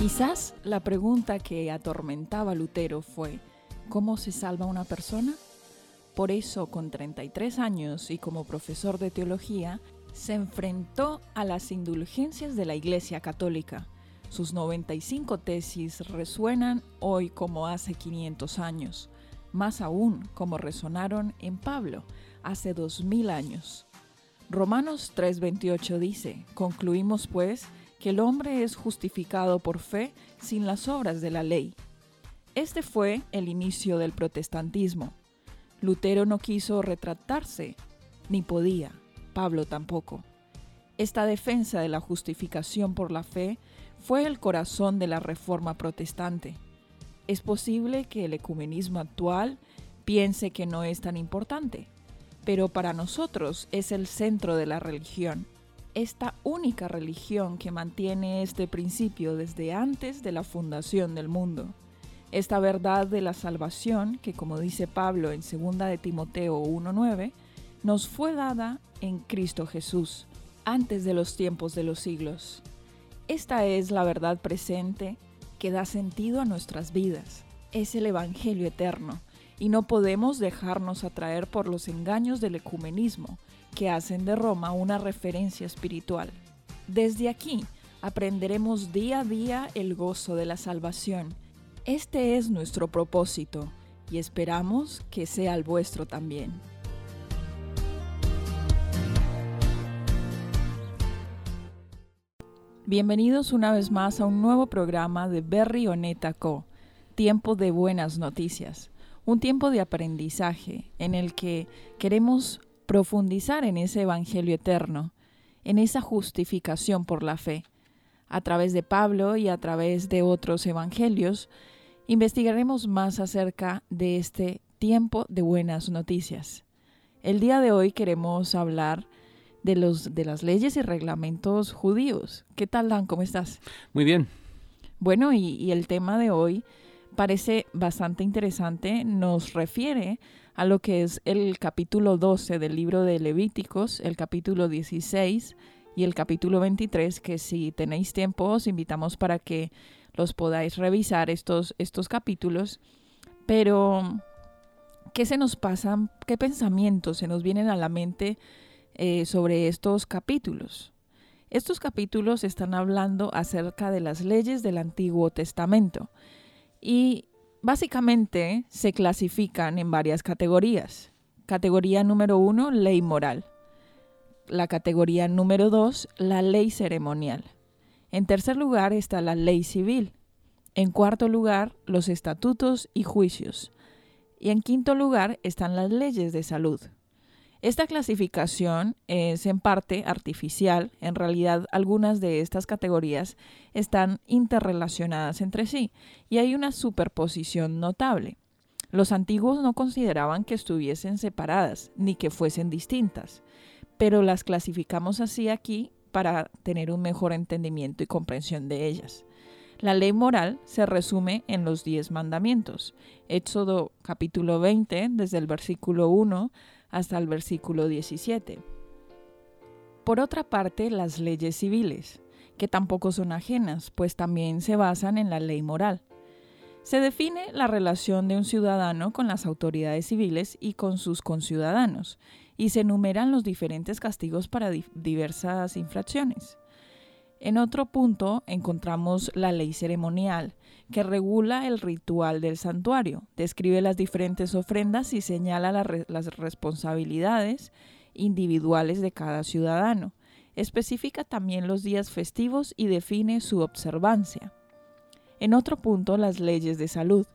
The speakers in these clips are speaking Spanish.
Quizás la pregunta que atormentaba a Lutero fue, ¿cómo se salva una persona? Por eso, con 33 años y como profesor de teología, se enfrentó a las indulgencias de la Iglesia Católica. Sus 95 tesis resuenan hoy como hace 500 años, más aún como resonaron en Pablo hace 2000 años. Romanos 3:28 dice, concluimos pues que el hombre es justificado por fe sin las obras de la ley. Este fue el inicio del protestantismo. Lutero no quiso retratarse, ni podía, Pablo tampoco. Esta defensa de la justificación por la fe fue el corazón de la reforma protestante. Es posible que el ecumenismo actual piense que no es tan importante, pero para nosotros es el centro de la religión esta única religión que mantiene este principio desde antes de la fundación del mundo. Esta verdad de la salvación, que como dice Pablo en 2 de Timoteo 1.9, nos fue dada en Cristo Jesús, antes de los tiempos de los siglos. Esta es la verdad presente que da sentido a nuestras vidas. Es el Evangelio eterno, y no podemos dejarnos atraer por los engaños del ecumenismo, que hacen de Roma una referencia espiritual. Desde aquí aprenderemos día a día el gozo de la salvación. Este es nuestro propósito y esperamos que sea el vuestro también. Bienvenidos una vez más a un nuevo programa de Berry Oneta Co. Tiempo de buenas noticias. Un tiempo de aprendizaje en el que queremos profundizar en ese Evangelio eterno, en esa justificación por la fe. A través de Pablo y a través de otros evangelios, investigaremos más acerca de este tiempo de buenas noticias. El día de hoy queremos hablar de, los, de las leyes y reglamentos judíos. ¿Qué tal, Dan? ¿Cómo estás? Muy bien. Bueno, y, y el tema de hoy parece bastante interesante. Nos refiere a lo que es el capítulo 12 del libro de Levíticos, el capítulo 16 y el capítulo 23, que si tenéis tiempo os invitamos para que los podáis revisar estos, estos capítulos. Pero, ¿qué se nos pasan? ¿Qué pensamientos se nos vienen a la mente eh, sobre estos capítulos? Estos capítulos están hablando acerca de las leyes del Antiguo Testamento. Y Básicamente se clasifican en varias categorías. Categoría número uno, ley moral. La categoría número dos, la ley ceremonial. En tercer lugar está la ley civil. En cuarto lugar, los estatutos y juicios. Y en quinto lugar están las leyes de salud. Esta clasificación es en parte artificial, en realidad algunas de estas categorías están interrelacionadas entre sí y hay una superposición notable. Los antiguos no consideraban que estuviesen separadas ni que fuesen distintas, pero las clasificamos así aquí para tener un mejor entendimiento y comprensión de ellas. La ley moral se resume en los diez mandamientos. Éxodo capítulo 20, desde el versículo 1 hasta el versículo 17. Por otra parte, las leyes civiles, que tampoco son ajenas, pues también se basan en la ley moral. Se define la relación de un ciudadano con las autoridades civiles y con sus conciudadanos, y se enumeran los diferentes castigos para diversas infracciones. En otro punto encontramos la ley ceremonial, que regula el ritual del santuario, describe las diferentes ofrendas y señala las responsabilidades individuales de cada ciudadano. Especifica también los días festivos y define su observancia. En otro punto, las leyes de salud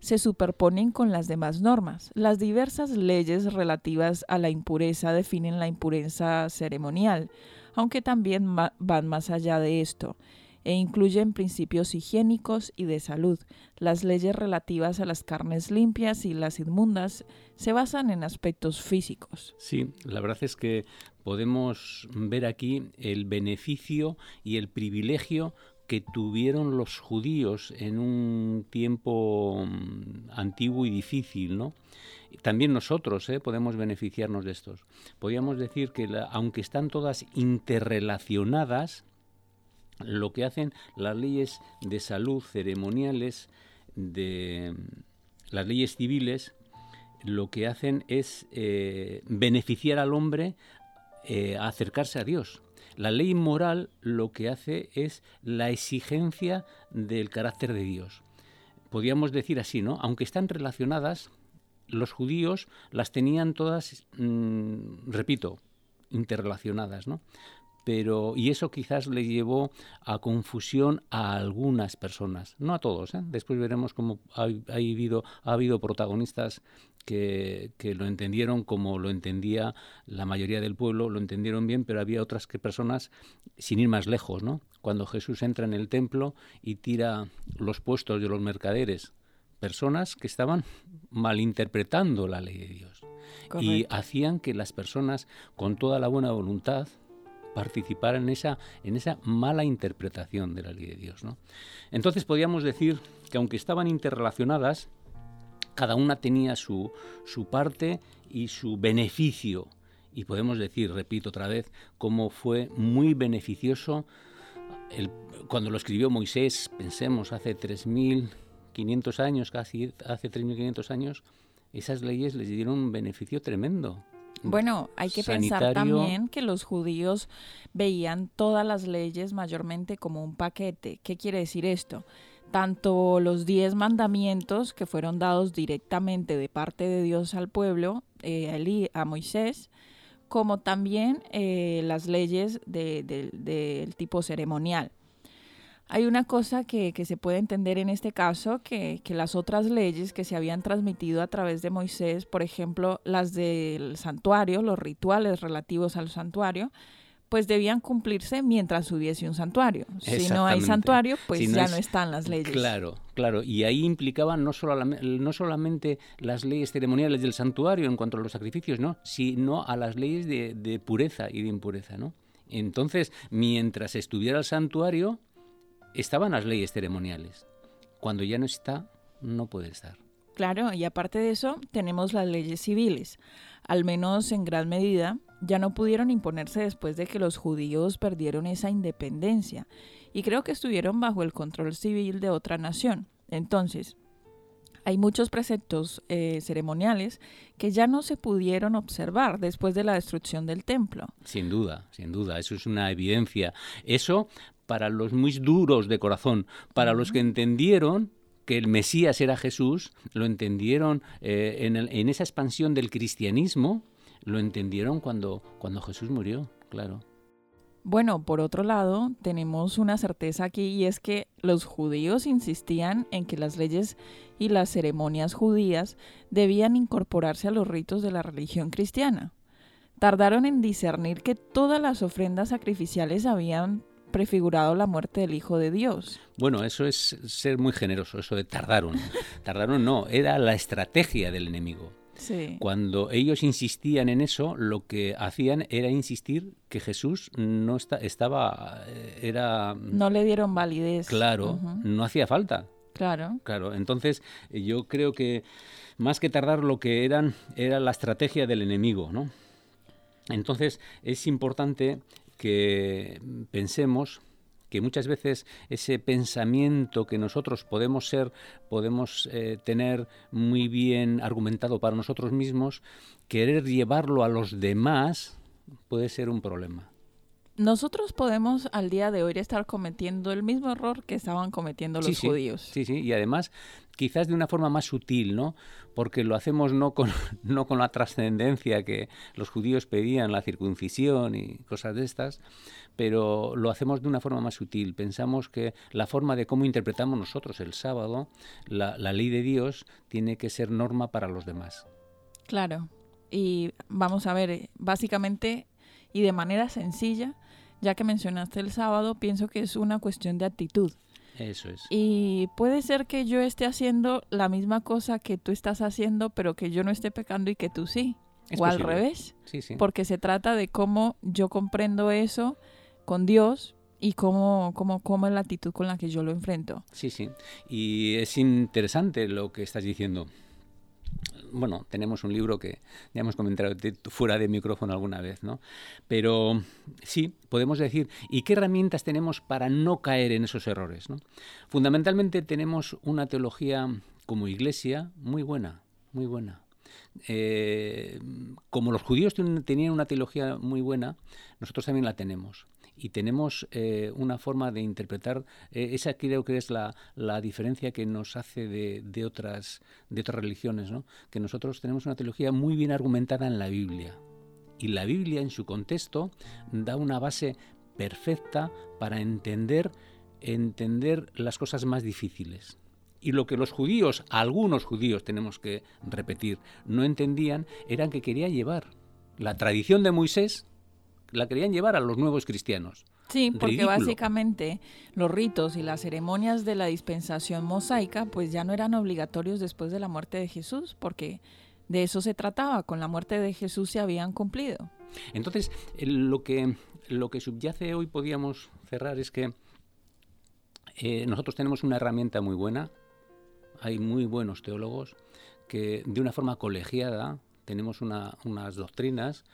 se superponen con las demás normas. Las diversas leyes relativas a la impureza definen la impureza ceremonial, aunque también van más allá de esto e incluyen principios higiénicos y de salud. Las leyes relativas a las carnes limpias y las inmundas se basan en aspectos físicos. Sí, la verdad es que podemos ver aquí el beneficio y el privilegio que tuvieron los judíos en un tiempo mm, antiguo y difícil, ¿no? También nosotros ¿eh? podemos beneficiarnos de estos. Podríamos decir que aunque están todas interrelacionadas, lo que hacen las leyes de salud ceremoniales, de las leyes civiles, lo que hacen es eh, beneficiar al hombre eh, a acercarse a Dios. La ley moral lo que hace es la exigencia del carácter de Dios. Podríamos decir así, ¿no? Aunque están relacionadas, los judíos las tenían todas, mm, repito, interrelacionadas, ¿no? Pero, y eso quizás le llevó a confusión a algunas personas, no a todos. ¿eh? Después veremos cómo ha, habido, ha habido protagonistas que, lo entendieron como lo entendía la mayoría del pueblo, lo entendieron bien, pero había otras que personas, sin ir más lejos, ¿no? Cuando Jesús entra en el templo y tira los puestos de los mercaderes, personas que estaban malinterpretando la ley de Dios y hacían que las personas, con toda la buena voluntad, participaran en esa, en esa mala interpretación de la ley de Dios. ¿no? Entonces podríamos decir que aunque estaban interrelacionadas, cada una tenía su, su parte y su beneficio. Y podemos decir, repito otra vez, cómo fue muy beneficioso cuando lo escribió Moisés, pensemos, hace 3.500 años, casi hace 3.500 años, esas leyes les dieron un beneficio tremendo. Bueno, hay que pensar también que los judíos veían todas las leyes mayormente como un paquete. ¿Qué quiere decir esto? tanto los diez mandamientos que fueron dados directamente de parte de Dios al pueblo, eh, a, Moisés, como también eh, las leyes del tipo ceremonial. Hay una cosa que, se puede entender en este caso, que, que, las otras leyes que se habían transmitido a través de Moisés, por ejemplo, las del santuario, los rituales relativos al santuario, pues debían cumplirse mientras hubiese un santuario. Si no hay santuario, pues ya no están las leyes. Claro, claro. Y ahí implicaban no, no solamente las leyes ceremoniales del santuario en cuanto a los sacrificios, ¿no? sino a las leyes de, pureza y de impureza. ¿no? Entonces, mientras estuviera el santuario, estaban las leyes ceremoniales. Cuando ya no está, no puede estar. Claro, y aparte de eso, tenemos las leyes civiles, al menos en gran medida ya no pudieron imponerse después de que los judíos perdieron esa independencia y creo que estuvieron bajo el control civil de otra nación. Entonces, hay muchos preceptos eh, ceremoniales que ya no se pudieron observar después de la destrucción del templo. Sin duda, sin duda, eso es una evidencia. Eso para los muy duros de corazón, para los que entendieron que el Mesías era Jesús, lo entendieron eh, en esa expansión del cristianismo, lo entendieron cuando, cuando Jesús murió, claro. Bueno, por otro lado, tenemos una certeza aquí y es que los judíos insistían en que las leyes y las ceremonias judías debían incorporarse a los ritos de la religión cristiana. Tardaron en discernir que todas las ofrendas sacrificiales habían prefigurado la muerte del Hijo de Dios. Bueno, eso es ser muy generoso, eso de tardaron. tardaron no, era la estrategia del enemigo. Cuando ellos insistían en eso, lo que hacían era insistir que Jesús no estaba, eh, era... No le dieron validez. Claro, no hacía falta. Claro. Claro, entonces yo creo que más que tardar lo que eran, era la estrategia del enemigo, ¿no? Entonces es importante que pensemos que muchas veces ese pensamiento que nosotros podemos ser, podemos eh, tener muy bien argumentado para nosotros mismos, querer llevarlo a los demás puede ser un problema. Nosotros podemos al día de hoy estar cometiendo el mismo error que estaban cometiendo los judíos. Sí, sí, y además quizás de una forma más sutil, ¿no? Porque lo hacemos no con, no con la trascendencia que los judíos pedían, la circuncisión y cosas de estas, pero lo hacemos de una forma más sutil. Pensamos que la forma de cómo interpretamos nosotros el sábado, la, la ley de Dios, tiene que ser norma para los demás. Claro. Y vamos a ver, eh, básicamente y de manera sencilla, ya que mencionaste el sábado, pienso que es una cuestión de actitud. Eso es. Y puede ser que yo esté haciendo la misma cosa que tú estás haciendo, pero que yo no esté pecando y que tú sí. o al revés. Sí, sí. Porque se trata de cómo yo comprendo eso con Dios y cómo, cómo, cómo es la actitud con la que yo lo enfrento. Sí, sí. Y es interesante lo que estás diciendo bueno, tenemos un libro que ya hemos comentado fuera de micrófono alguna vez, ¿no? Pero sí, podemos decir, ¿y qué herramientas tenemos para no caer en esos errores? ¿no? Fundamentalmente tenemos una teología como iglesia muy buena, muy buena. Eh, como los judíos tenían una teología muy buena, nosotros también la tenemos y tenemos eh, una forma de interpretar, eh, esa creo que es la, la diferencia que nos hace de, de, otras, de otras religiones, ¿no? que nosotros tenemos una teología muy bien argumentada en la Biblia. Y la Biblia en su contexto da una base perfecta para entender, entender las cosas más difíciles. Y lo que los judíos, algunos judíos tenemos que repetir, no entendían, era que quería llevar la tradición de Moisés la querían llevar a los nuevos cristianos. Sí, porque básicamente los ritos y las ceremonias de la dispensación mosaica pues ya no eran obligatorios después de la muerte de Jesús, porque de eso se trataba, con la muerte de Jesús se habían cumplido. Entonces, lo que, lo que subyace hoy podíamos cerrar es que eh, nosotros tenemos una herramienta muy buena, hay muy buenos teólogos que de una forma colegiada tenemos unas doctrinas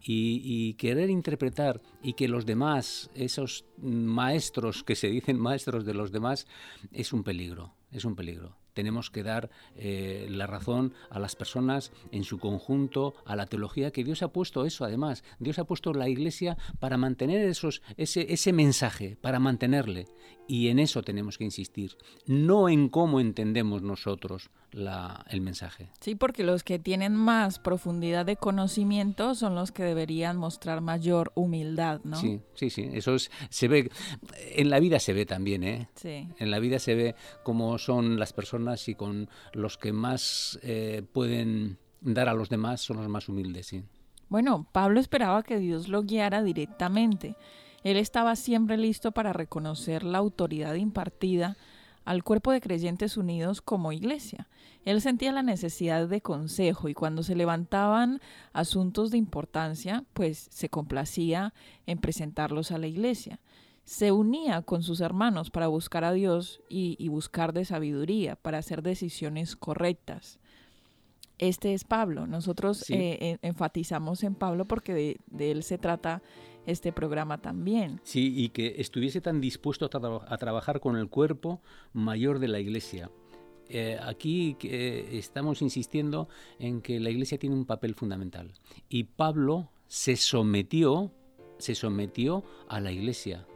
y, querer interpretar y que los demás, esos maestros que se dicen maestros de los demás, es un peligro, es un peligro tenemos que dar eh, la razón a las personas en su conjunto, a la teología, que Dios ha puesto eso además. Dios ha puesto la iglesia para mantener esos, ese, ese mensaje, para mantenerle. Y en eso tenemos que insistir, no en cómo entendemos nosotros la, el mensaje. Sí, porque los que tienen más profundidad de conocimiento son los que deberían mostrar mayor humildad, ¿no? Sí, sí, sí. Eso se ve, en la vida se ve también, ¿eh? Sí. En la vida se ve cómo son las personas y con los que más eh, pueden dar a los demás son los más humildes. ¿sí? Bueno, Pablo esperaba que Dios lo guiara directamente. Él estaba siempre listo para reconocer la autoridad impartida al cuerpo de creyentes unidos como iglesia. Él sentía la necesidad de consejo y cuando se levantaban asuntos de importancia, pues se complacía en presentarlos a la iglesia se unía con sus hermanos para buscar a Dios y, buscar de sabiduría, para hacer decisiones correctas. Este es Pablo. Nosotros eh, enfatizamos en Pablo porque de, él se trata este programa también. Sí, y que estuviese tan dispuesto a, trabajar con el cuerpo mayor de la iglesia. Eh, aquí estamos insistiendo en que la iglesia tiene un papel fundamental. Y Pablo se sometió, se sometió a la iglesia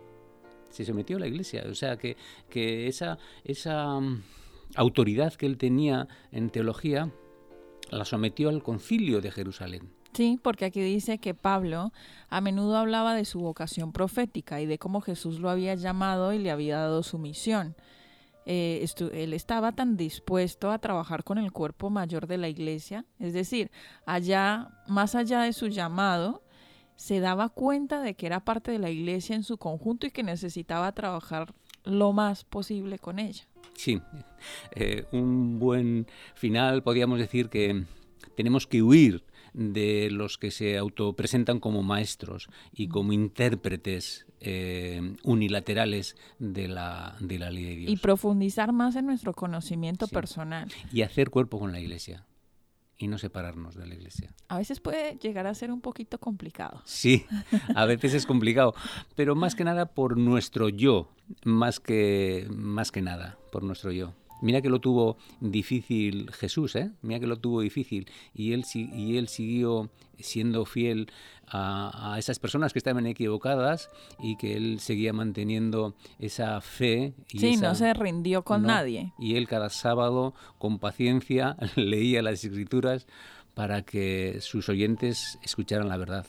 se sometió a la iglesia. O sea, que, que esa, esa mm, autoridad que él tenía en teología la sometió al concilio de Jerusalén. Sí, porque aquí dice que Pablo a menudo hablaba de su vocación profética y de cómo Jesús lo había llamado y le había dado su misión. Eh, él estaba tan dispuesto a trabajar con el cuerpo mayor de la iglesia, es decir, allá, más allá de su llamado, se daba cuenta de que era parte de la iglesia en su conjunto y que necesitaba trabajar lo más posible con ella. Sí, eh, un buen final, podríamos decir que tenemos que huir de los que se autopresentan como maestros y como intérpretes eh, unilaterales de la, de la ley de Dios. Y profundizar más en nuestro conocimiento personal. Y hacer cuerpo con la iglesia y no separarnos de la iglesia. A veces puede llegar a ser un poquito complicado. Sí, a veces es complicado, pero más que nada por nuestro yo, más que, más que nada, por nuestro yo. Mira que lo tuvo difícil Jesús, ¿eh? Mira que lo tuvo difícil y él, y él siguió siendo fiel a, esas personas que estaban equivocadas y que él seguía manteniendo esa fe. Y sí, no se rindió con nadie. Y él cada sábado, con paciencia, leía las escrituras para que sus oyentes escucharan la verdad.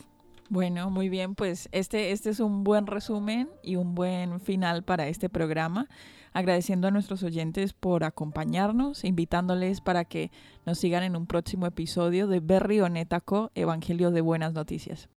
Bueno, muy bien, pues este, este es un buen resumen y un buen final para este programa agradeciendo a nuestros oyentes por acompañarnos, invitándoles para que nos sigan en un próximo episodio de Berry Onetaco, Evangelio de Buenas Noticias.